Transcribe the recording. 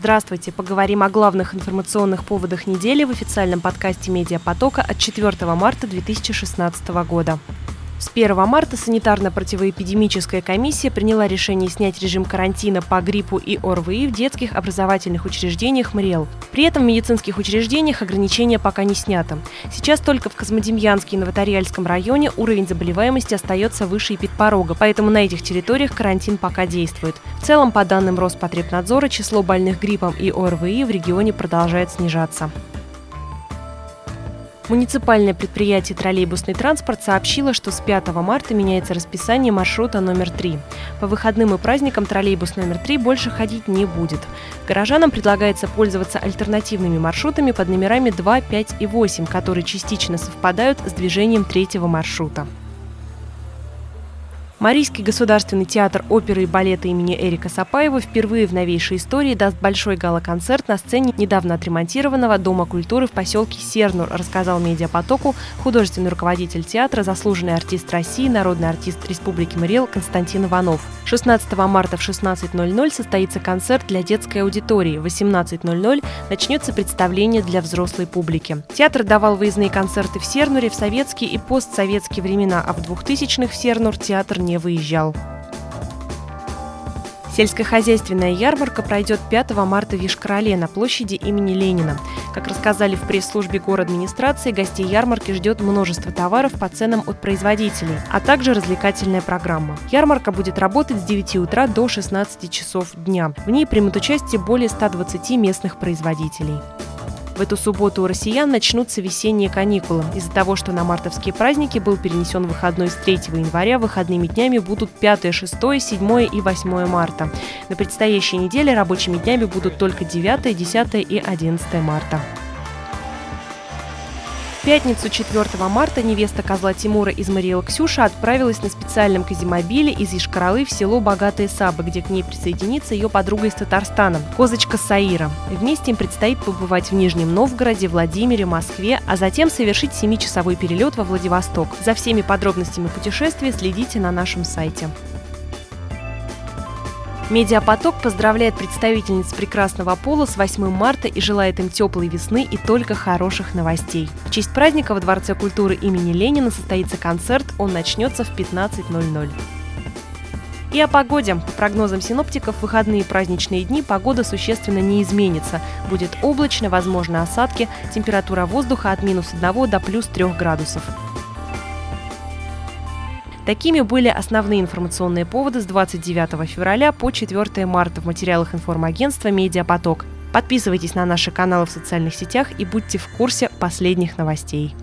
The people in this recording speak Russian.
Здравствуйте! Поговорим о главных информационных поводах недели в официальном подкасте «Медиапотока» от 4 марта 2016 года. С 1 марта санитарно-противоэпидемическая комиссия приняла решение снять режим карантина по гриппу и ОРВИ в детских образовательных учреждениях МРЕЛ. При этом в медицинских учреждениях ограничения пока не снято. Сейчас только в Космодемьянске и Новотариальском районе уровень заболеваемости остается выше эпидпорога, поэтому на этих территориях карантин пока действует. В целом, по данным Роспотребнадзора, число больных гриппом и ОРВИ в регионе продолжает снижаться. Муниципальное предприятие «Троллейбусный транспорт» сообщило, что с 5 марта меняется расписание маршрута номер 3. По выходным и праздникам троллейбус номер 3 больше ходить не будет. Горожанам предлагается пользоваться альтернативными маршрутами под номерами 2, 5 и 8, которые частично совпадают с движением третьего маршрута. Марийский государственный театр оперы и балета имени Эрика Сапаева впервые в новейшей истории даст большой гала-концерт на сцене недавно отремонтированного Дома культуры в поселке Сернур, рассказал медиапотоку художественный руководитель театра, заслуженный артист России, народный артист Республики Мариэл Константин Иванов. 16 марта в 16.00 состоится концерт для детской аудитории. В 18.00 начнется представление для взрослой публики. Театр давал выездные концерты в Сернуре в советские и постсоветские времена, а в 2000-х в Сернур театр не не выезжал. Сельскохозяйственная ярмарка пройдет 5 марта в Ишкарале на площади имени Ленина. Как рассказали в пресс-службе администрации, гостей ярмарки ждет множество товаров по ценам от производителей, а также развлекательная программа. Ярмарка будет работать с 9 утра до 16 часов дня. В ней примут участие более 120 местных производителей. В эту субботу у россиян начнутся весенние каникулы. Из-за того, что на мартовские праздники был перенесен выходной с 3 января, выходными днями будут 5, 6, 7 и 8 марта. На предстоящей неделе рабочими днями будут только 9, 10 и 11 марта пятницу 4 марта невеста козла Тимура из Мариэл Ксюша отправилась на специальном казимобиле из Ишкаралы в село Богатые Сабы, где к ней присоединится ее подруга из Татарстана, козочка Саира. Вместе им предстоит побывать в Нижнем Новгороде, Владимире, Москве, а затем совершить 7-часовой перелет во Владивосток. За всеми подробностями путешествия следите на нашем сайте. Медиапоток поздравляет представительниц прекрасного пола с 8 марта и желает им теплой весны и только хороших новостей. В честь праздника во Дворце культуры имени Ленина состоится концерт, он начнется в 15.00. И о погоде. По прогнозам синоптиков, в выходные праздничные дни погода существенно не изменится. Будет облачно, возможны осадки, температура воздуха от минус 1 до плюс 3 градусов. Такими были основные информационные поводы с 29 февраля по 4 марта в материалах информагентства «Медиапоток». Подписывайтесь на наши каналы в социальных сетях и будьте в курсе последних новостей.